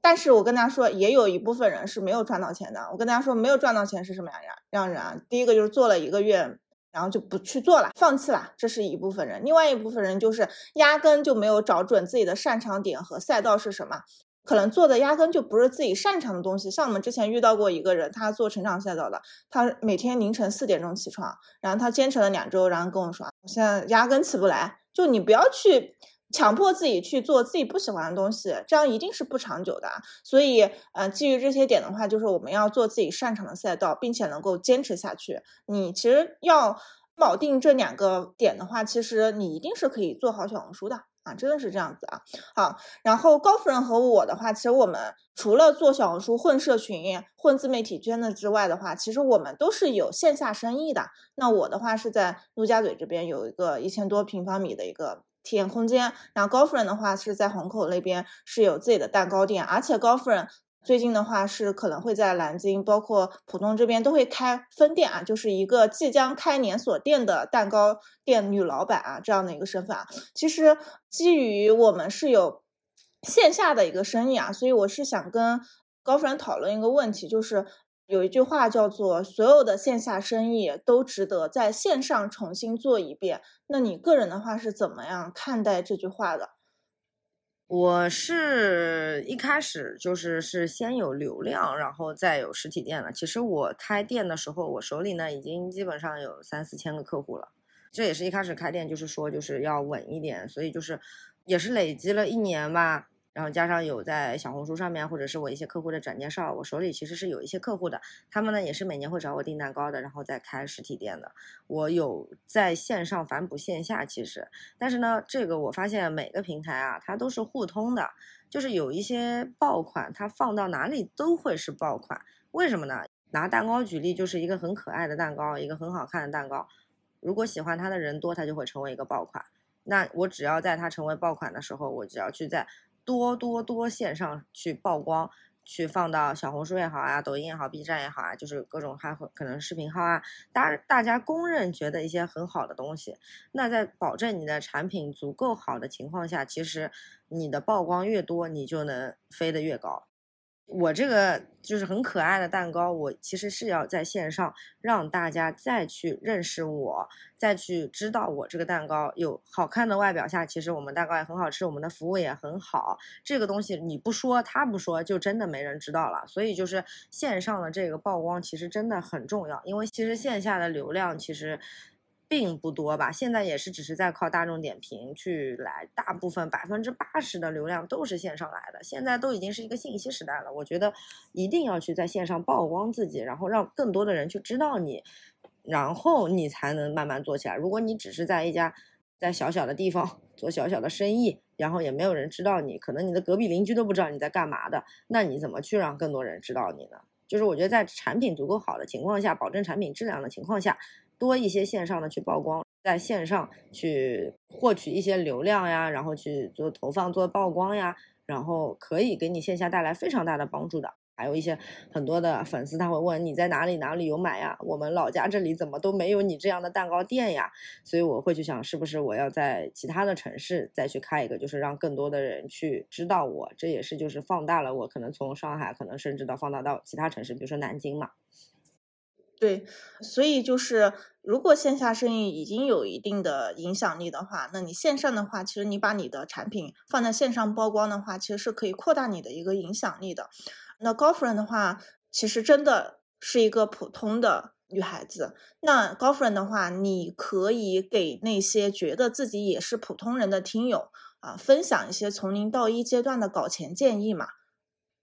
但是我跟大家说，也有一部分人是没有赚到钱的。我跟大家说，没有赚到钱是什么样样人啊？第一个就是做了一个月，然后就不去做了，放弃了，这是一部分人。另外一部分人就是压根就没有找准自己的擅长点和赛道是什么，可能做的压根就不是自己擅长的东西。像我们之前遇到过一个人，他做成长赛道的，他每天凌晨四点钟起床，然后他坚持了两周，然后跟我说，我现在压根起不来。就你不要去。强迫自己去做自己不喜欢的东西，这样一定是不长久的。所以，呃，基于这些点的话，就是我们要做自己擅长的赛道，并且能够坚持下去。你其实要铆定这两个点的话，其实你一定是可以做好小红书的啊，真的是这样子啊。好，然后高夫人和我的话，其实我们除了做小红书、混社群、混自媒体圈子之外的话，其实我们都是有线下生意的。那我的话是在陆家嘴这边有一个一千多平方米的一个。体验空间，然后高夫人的话是在虹口那边是有自己的蛋糕店，而且高夫人最近的话是可能会在南京，包括浦东这边都会开分店啊，就是一个即将开连锁店的蛋糕店女老板啊这样的一个身份啊。其实基于我们是有线下的一个生意啊，所以我是想跟高夫人讨论一个问题，就是。有一句话叫做“所有的线下生意都值得在线上重新做一遍”。那你个人的话是怎么样看待这句话的？我是一开始就是是先有流量，然后再有实体店了。其实我开店的时候，我手里呢已经基本上有三四千个客户了。这也是一开始开店就是说就是要稳一点，所以就是也是累积了一年吧。然后加上有在小红书上面，或者是我一些客户的转介绍，我手里其实是有一些客户的，他们呢也是每年会找我订蛋糕的，然后再开实体店的。我有在线上反哺线下，其实，但是呢，这个我发现每个平台啊，它都是互通的，就是有一些爆款，它放到哪里都会是爆款。为什么呢？拿蛋糕举例，就是一个很可爱的蛋糕，一个很好看的蛋糕，如果喜欢它的人多，它就会成为一个爆款。那我只要在它成为爆款的时候，我只要去在。多多多线上去曝光，去放到小红书也好啊，抖音也好，B 站也好啊，就是各种还可能视频号啊，大大家公认觉得一些很好的东西，那在保证你的产品足够好的情况下，其实你的曝光越多，你就能飞得越高。我这个就是很可爱的蛋糕，我其实是要在线上让大家再去认识我，再去知道我这个蛋糕有好看的外表下，其实我们蛋糕也很好吃，我们的服务也很好。这个东西你不说，他不说，就真的没人知道了。所以就是线上的这个曝光其实真的很重要，因为其实线下的流量其实。并不多吧，现在也是只是在靠大众点评去来，大部分百分之八十的流量都是线上来的。现在都已经是一个信息时代了，我觉得一定要去在线上曝光自己，然后让更多的人去知道你，然后你才能慢慢做起来。如果你只是在一家在小小的地方做小小的生意，然后也没有人知道你，可能你的隔壁邻居都不知道你在干嘛的，那你怎么去让更多人知道你呢？就是我觉得在产品足够好的情况下，保证产品质量的情况下。多一些线上的去曝光，在线上去获取一些流量呀，然后去做投放、做曝光呀，然后可以给你线下带来非常大的帮助的。还有一些很多的粉丝他会问你在哪里哪里有买呀？我们老家这里怎么都没有你这样的蛋糕店呀？所以我会去想，是不是我要在其他的城市再去开一个，就是让更多的人去知道我。这也是就是放大了我可能从上海，可能甚至到放大到其他城市，比如说南京嘛。对，所以就是如果线下生意已经有一定的影响力的话，那你线上的话，其实你把你的产品放在线上曝光的话，其实是可以扩大你的一个影响力的。那高夫人的话，其实真的是一个普通的女孩子。那高夫人的话，你可以给那些觉得自己也是普通人的听友啊，分享一些从零到一阶段的搞钱建议嘛。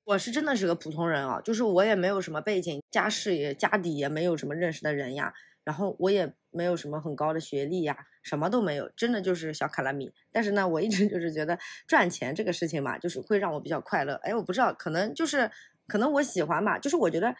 我是真的是个普通人啊，就是我也没有什么背景，家世也家底也没有什么认识的人呀，然后我也没有什么很高的学历呀，什么都没有，真的就是小卡拉米。但是呢，我一直 (laughs) 就是觉得赚钱这个事情嘛，就是会让我比较快乐。哎，我不知道，可能就是可能我喜欢吧，就是我觉得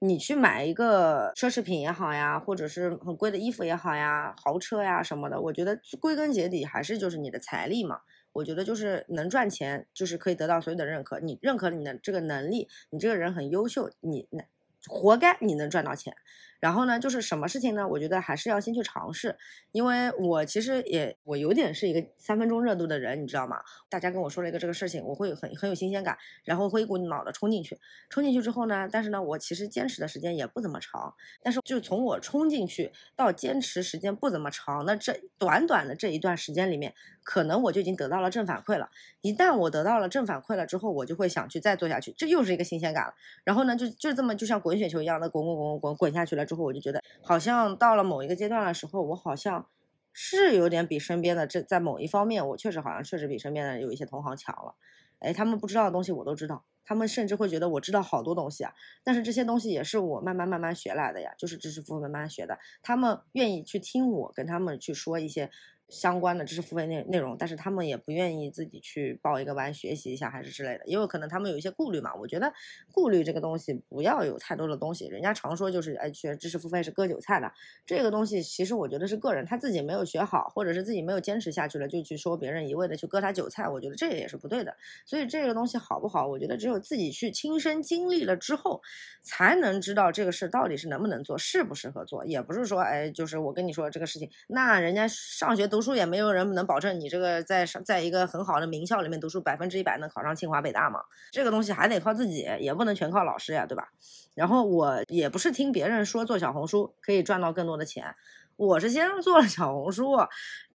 你去买一个奢侈品也好呀，或者是很贵的衣服也好呀，豪车呀什么的，我觉得归根结底还是就是你的财力嘛。我觉得就是能赚钱，就是可以得到所有的认可。你认可你的这个能力，你这个人很优秀，你那活该你能赚到钱。然后呢，就是什么事情呢？我觉得还是要先去尝试，因为我其实也我有点是一个三分钟热度的人，你知道吗？大家跟我说了一个这个事情，我会很很有新鲜感，然后会一股脑的冲进去。冲进去之后呢，但是呢，我其实坚持的时间也不怎么长。但是就从我冲进去到坚持时间不怎么长的这短短的这一段时间里面，可能我就已经得到了正反馈了。一旦我得到了正反馈了之后，我就会想去再做下去，这又是一个新鲜感了。然后呢，就就这么就像滚雪球一样的滚滚滚滚滚滚下去了。之后我就觉得，好像到了某一个阶段的时候，我好像是有点比身边的这在某一方面，我确实好像确实比身边的有一些同行强了。哎，他们不知道的东西我都知道，他们甚至会觉得我知道好多东西啊。但是这些东西也是我慢慢慢慢学来的呀，就是知识付费慢慢学的。他们愿意去听我跟他们去说一些。相关的知识付费内内容，但是他们也不愿意自己去报一个班学习一下，还是之类的，因为可能他们有一些顾虑嘛。我觉得顾虑这个东西不要有太多的东西。人家常说就是哎，学知识付费是割韭菜的，这个东西其实我觉得是个人他自己没有学好，或者是自己没有坚持下去了，就去说别人一味的去割他韭菜，我觉得这也是不对的。所以这个东西好不好，我觉得只有自己去亲身经历了之后，才能知道这个事到底是能不能做，适不适合做。也不是说哎，就是我跟你说这个事情，那人家上学读。读书也没有人能保证你这个在在一个很好的名校里面读书百分之一百能考上清华北大嘛？这个东西还得靠自己，也不能全靠老师呀，对吧？然后我也不是听别人说做小红书可以赚到更多的钱，我是先做了小红书，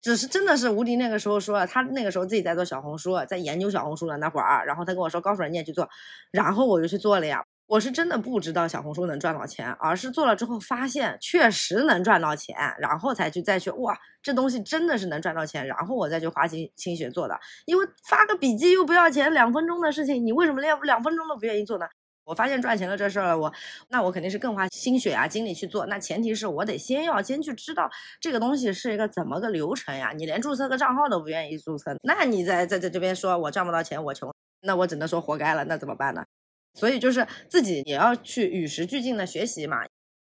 只是真的是吴迪那个时候说，他那个时候自己在做小红书，在研究小红书的那会儿，然后他跟我说高夫人你也去做，然后我就去做了呀。我是真的不知道小红书能赚到钱，而是做了之后发现确实能赚到钱，然后才去再去哇，这东西真的是能赚到钱，然后我再去花心心血做的。因为发个笔记又不要钱，两分钟的事情，你为什么连两分钟都不愿意做呢？我发现赚钱了这事儿，我那我肯定是更花心血啊精力去做。那前提是我得先要先去知道这个东西是一个怎么个流程呀。你连注册个账号都不愿意注册，那你在在在这边说我赚不到钱，我穷，那我只能说活该了。那怎么办呢？所以就是自己也要去与时俱进的学习嘛，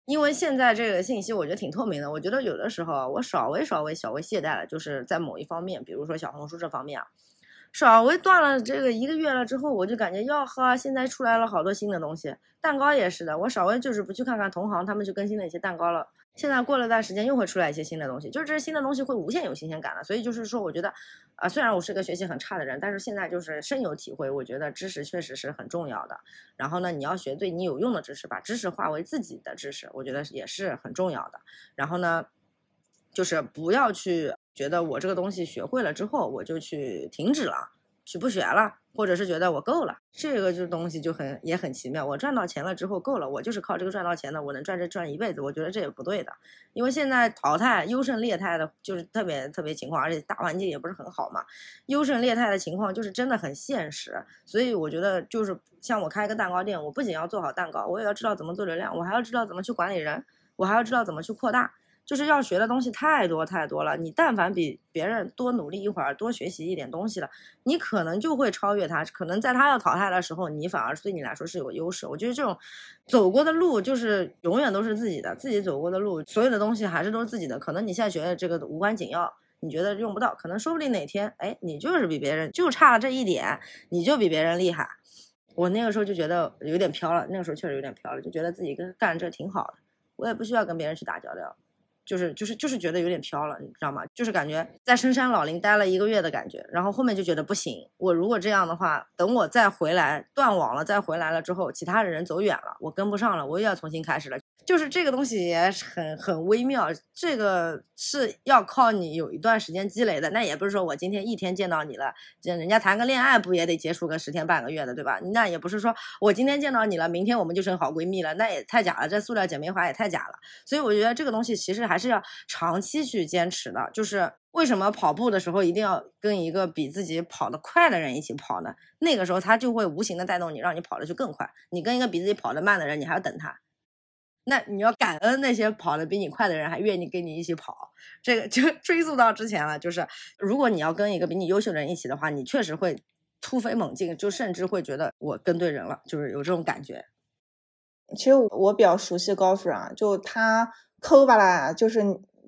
因为现在这个信息我觉得挺透明的。我觉得有的时候我稍微稍微稍微懈怠了，就是在某一方面，比如说小红书这方面啊，稍微断了这个一个月了之后，我就感觉哟呵，现在出来了好多新的东西，蛋糕也是的，我稍微就是不去看看同行他们去更新的一些蛋糕了。现在过了段时间，又会出来一些新的东西，就是这些新的东西会无限有新鲜感了。所以就是说，我觉得，啊，虽然我是个学习很差的人，但是现在就是深有体会，我觉得知识确实是很重要的。然后呢，你要学对你有用的知识，把知识化为自己的知识，我觉得也是很重要的。然后呢，就是不要去觉得我这个东西学会了之后，我就去停止了。去不学了，或者是觉得我够了，这个就东西就很也很奇妙。我赚到钱了之后够了，我就是靠这个赚到钱的，我能赚这赚一辈子。我觉得这也不对的，因为现在淘汰优胜劣汰的，就是特别特别情况，而且大环境也不是很好嘛。优胜劣汰的情况就是真的很现实，所以我觉得就是像我开一个蛋糕店，我不仅要做好蛋糕，我也要知道怎么做流量，我还要知道怎么去管理人，我还要知道怎么去扩大。就是要学的东西太多太多了，你但凡比别人多努力一会儿，多学习一点东西了，你可能就会超越他。可能在他要淘汰的时候，你反而对你来说是有优势。我觉得这种走过的路就是永远都是自己的，自己走过的路，所有的东西还是都是自己的。可能你现在觉得这个无关紧要，你觉得用不到，可能说不定哪天，哎，你就是比别人就差了这一点，你就比别人厉害。我那个时候就觉得有点飘了，那个时候确实有点飘了，就觉得自己跟干这挺好的，我也不需要跟别人去打交道。就是就是就是觉得有点飘了，你知道吗？就是感觉在深山老林待了一个月的感觉，然后后面就觉得不行。我如果这样的话，等我再回来断网了，再回来了之后，其他的人走远了，我跟不上了，我又要重新开始了。就是这个东西也很很微妙，这个是要靠你有一段时间积累的。那也不是说我今天一天见到你了，这人家谈个恋爱不也得结束个十天半个月的，对吧？那也不是说我今天见到你了，明天我们就成好闺蜜了，那也太假了，这塑料姐妹花也太假了。所以我觉得这个东西其实还是要长期去坚持的。就是为什么跑步的时候一定要跟一个比自己跑得快的人一起跑呢？那个时候他就会无形的带动你，让你跑得就更快。你跟一个比自己跑得慢的人，你还要等他。那你要感恩那些跑得比你快的人，还愿意跟你一起跑。这个 (laughs) 就追溯到之前了，就是如果你要跟一个比你优秀的人一起的话，你确实会突飞猛进，就甚至会觉得我跟对人了，就是有这种感觉。其实我比较熟悉高夫人啊，就他抠吧啦，就是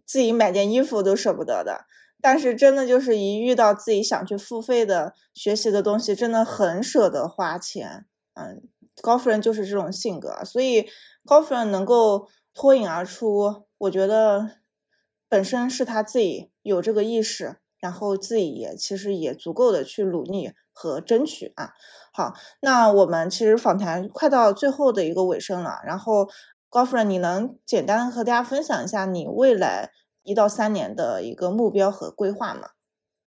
自己买件衣服都舍不得的。但是真的就是一遇到自己想去付费的学习的东西，真的很舍得花钱。嗯，高夫人就是这种性格，所以高夫人能够脱颖而出，我觉得本身是她自己有这个意识，然后自己也其实也足够的去努力和争取啊。好，那我们其实访谈快到最后的一个尾声了，然后高夫人，你能简单的和大家分享一下你未来一到三年的一个目标和规划吗？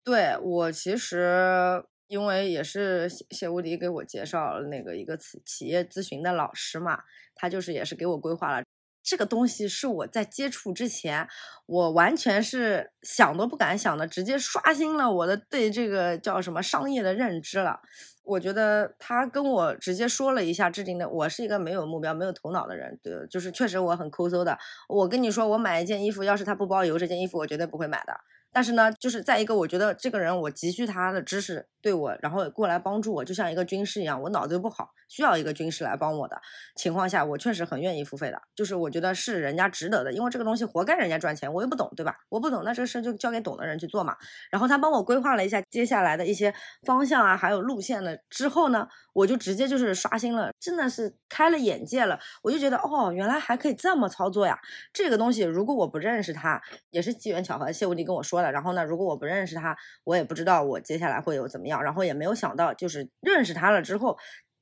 对我其实因为也是谢谢无敌给我介绍了那个一个企企业咨询的老师嘛，他就是也是给我规划了。这个东西是我在接触之前，我完全是想都不敢想的，直接刷新了我的对这个叫什么商业的认知了。我觉得他跟我直接说了一下制定的，我是一个没有目标、没有头脑的人，对，就是确实我很抠搜的。我跟你说，我买一件衣服，要是他不包邮，这件衣服我绝对不会买的。但是呢，就是在一个我觉得这个人我急需他的知识对我，然后过来帮助我，就像一个军师一样，我脑子又不好，需要一个军师来帮我的情况下，我确实很愿意付费的。就是我觉得是人家值得的，因为这个东西活该人家赚钱，我又不懂，对吧？我不懂，那这个事就交给懂的人去做嘛。然后他帮我规划了一下接下来的一些方向啊，还有路线了之后呢，我就直接就是刷新了，真的是开了眼界了。我就觉得哦，原来还可以这么操作呀！这个东西如果我不认识他，也是机缘巧合，谢无敌跟我说然后呢，如果我不认识他，我也不知道我接下来会有怎么样，然后也没有想到，就是认识他了之后，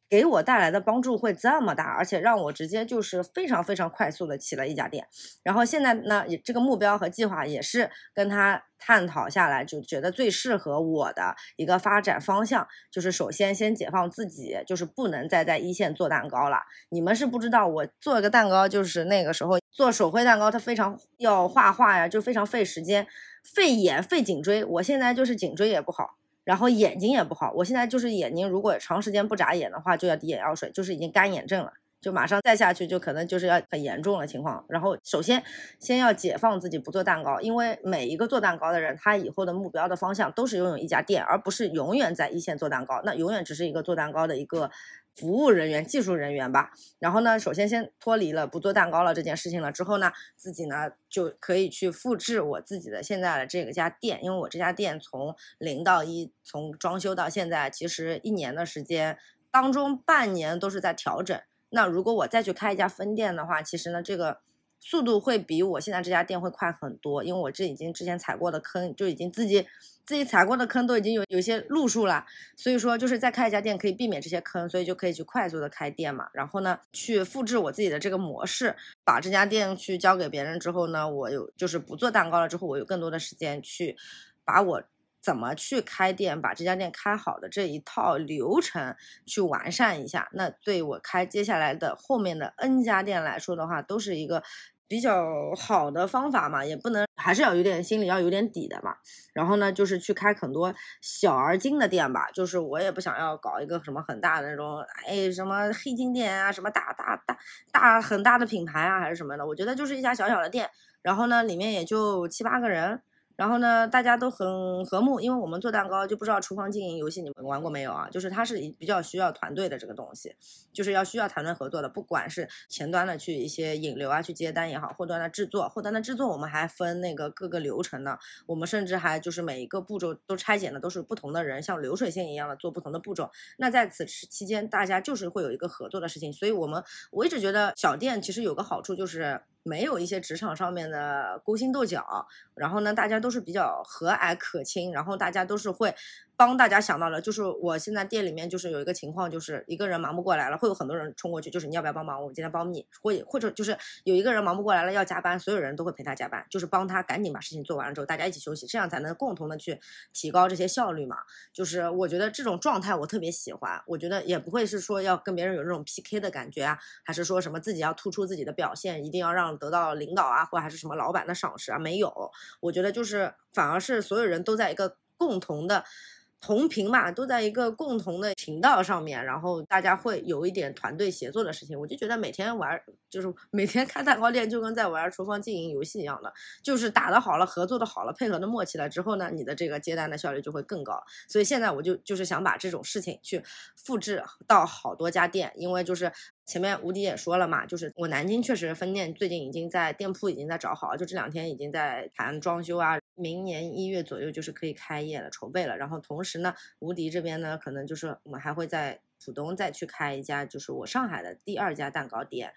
给我带来的帮助会这么大，而且让我直接就是非常非常快速的起了一家店。然后现在呢，也这个目标和计划也是跟他探讨下来，就觉得最适合我的一个发展方向，就是首先先解放自己，就是不能再在一线做蛋糕了。你们是不知道，我做一个蛋糕，就是那个时候做手绘蛋糕，它非常要画画呀，就非常费时间。费眼费颈椎，我现在就是颈椎也不好，然后眼睛也不好。我现在就是眼睛，如果长时间不眨眼的话，就要滴眼药水，就是已经干眼症了，就马上再下去就可能就是要很严重的情况。然后首先先要解放自己不做蛋糕，因为每一个做蛋糕的人，他以后的目标的方向都是拥有一家店，而不是永远在一线做蛋糕，那永远只是一个做蛋糕的一个。服务人员、技术人员吧，然后呢，首先先脱离了不做蛋糕了这件事情了之后呢，自己呢就可以去复制我自己的现在的这个家店，因为我这家店从零到一，从装修到现在，其实一年的时间当中，半年都是在调整。那如果我再去开一家分店的话，其实呢，这个。速度会比我现在这家店会快很多，因为我这已经之前踩过的坑就已经自己自己踩过的坑都已经有有一些路数了，所以说就是再开一家店可以避免这些坑，所以就可以去快速的开店嘛。然后呢，去复制我自己的这个模式，把这家店去交给别人之后呢，我有就是不做蛋糕了之后，我有更多的时间去把我。怎么去开店，把这家店开好的这一套流程去完善一下，那对我开接下来的后面的 N 家店来说的话，都是一个比较好的方法嘛，也不能还是要有点心里要有点底的嘛。然后呢，就是去开很多小而精的店吧，就是我也不想要搞一个什么很大的那种，哎，什么黑金店啊，什么大大大大很大的品牌啊，还是什么的，我觉得就是一家小小的店，然后呢，里面也就七八个人。然后呢，大家都很和睦，因为我们做蛋糕就不知道厨房经营游戏你们玩过没有啊？就是它是比较需要团队的这个东西，就是要需要团队合作的，不管是前端的去一些引流啊，去接单也好，后端的制作，后端的制作我们还分那个各个流程呢，我们甚至还就是每一个步骤都拆解的都是不同的人，像流水线一样的做不同的步骤。那在此期间，大家就是会有一个合作的事情，所以我们我一直觉得小店其实有个好处就是。没有一些职场上面的勾心斗角，然后呢，大家都是比较和蔼可亲，然后大家都是会。帮大家想到了，就是我现在店里面就是有一个情况，就是一个人忙不过来了，会有很多人冲过去，就是你要不要帮忙？我们今天帮你，或或者就是有一个人忙不过来了要加班，所有人都会陪他加班，就是帮他赶紧把事情做完了之后，大家一起休息，这样才能共同的去提高这些效率嘛。就是我觉得这种状态我特别喜欢，我觉得也不会是说要跟别人有这种 PK 的感觉啊，还是说什么自己要突出自己的表现，一定要让得到领导啊，或还是什么老板的赏识啊？没有，我觉得就是反而是所有人都在一个共同的。同频嘛，都在一个共同的频道上面，然后大家会有一点团队协作的事情。我就觉得每天玩，就是每天开蛋糕店，就跟在玩厨房经营游戏一样的，就是打的好了，合作的好了，配合的默契了之后呢，你的这个接单的效率就会更高。所以现在我就就是想把这种事情去复制到好多家店，因为就是前面吴迪也说了嘛，就是我南京确实分店最近已经在店铺已经在找好了，就这两天已经在谈装修啊。明年一月左右就是可以开业了，筹备了。然后同时呢，吴迪这边呢，可能就是我们还会在浦东再去开一家，就是我上海的第二家蛋糕店。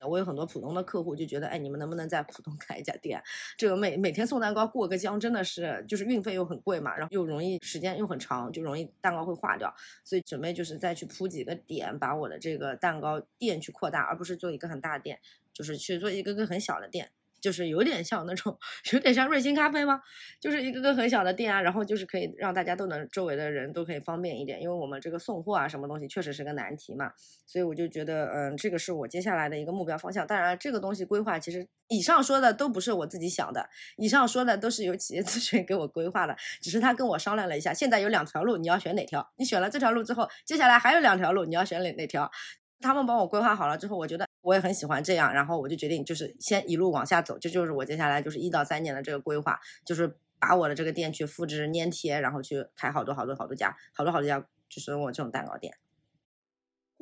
我有很多普通的客户就觉得，哎，你们能不能在浦东开一家店？这个每每天送蛋糕过个江，真的是就是运费又很贵嘛，然后又容易时间又很长，就容易蛋糕会化掉。所以准备就是再去铺几个点，把我的这个蛋糕店去扩大，而不是做一个很大的店，就是去做一个个很小的店。就是有点像那种，有点像瑞幸咖啡吗？就是一个个很小的店啊，然后就是可以让大家都能周围的人都可以方便一点，因为我们这个送货啊，什么东西确实是个难题嘛，所以我就觉得，嗯，这个是我接下来的一个目标方向。当然，这个东西规划其实以上说的都不是我自己想的，以上说的都是由企业咨询给我规划的，只是他跟我商量了一下，现在有两条路，你要选哪条？你选了这条路之后，接下来还有两条路，你要选哪哪条？他们帮我规划好了之后，我觉得。我也很喜欢这样，然后我就决定就是先一路往下走，这就是我接下来就是一到三年的这个规划，就是把我的这个店去复制粘贴，然后去开好多好多好多家，好多好多家，就是我这种蛋糕店。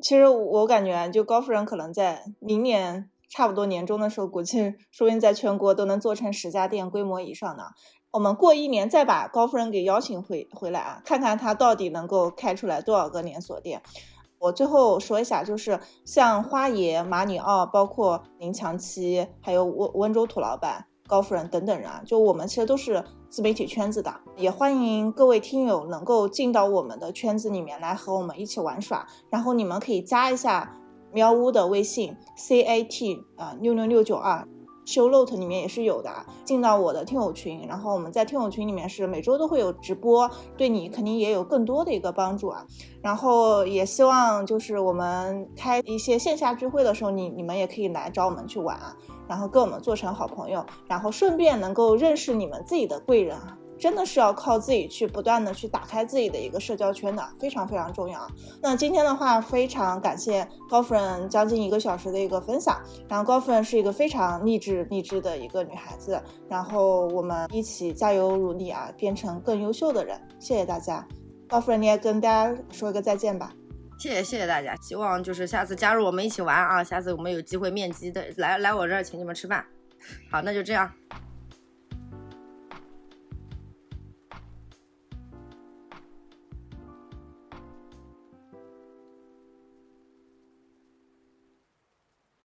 其实我感觉，就高夫人可能在明年差不多年终的时候，估计 (laughs) 说不定在全国都能做成十家店规模以上的。我们过一年再把高夫人给邀请回回来啊，看看他到底能够开出来多少个连锁店。我最后说一下，就是像花爷、马里奥，包括林强七，还有温温州土老板、高夫人等等人啊，就我们其实都是自媒体圈子的，也欢迎各位听友能够进到我们的圈子里面来和我们一起玩耍。然后你们可以加一下喵屋的微信 c a t 啊六六六九二。Show note 里面也是有的，进到我的听友群，然后我们在听友群里面是每周都会有直播，对你肯定也有更多的一个帮助啊。然后也希望就是我们开一些线下聚会的时候，你你们也可以来找我们去玩啊，然后跟我们做成好朋友，然后顺便能够认识你们自己的贵人啊。真的是要靠自己去不断的去打开自己的一个社交圈的，非常非常重要。那今天的话，非常感谢高夫人将近一个小时的一个分享。然后高夫人是一个非常励志励志的一个女孩子。然后我们一起加油努力啊，变成更优秀的人。谢谢大家，高夫人你也跟大家说一个再见吧。谢谢谢谢大家，希望就是下次加入我们一起玩啊，下次我们有机会面基的来来我这儿请你们吃饭。好，那就这样。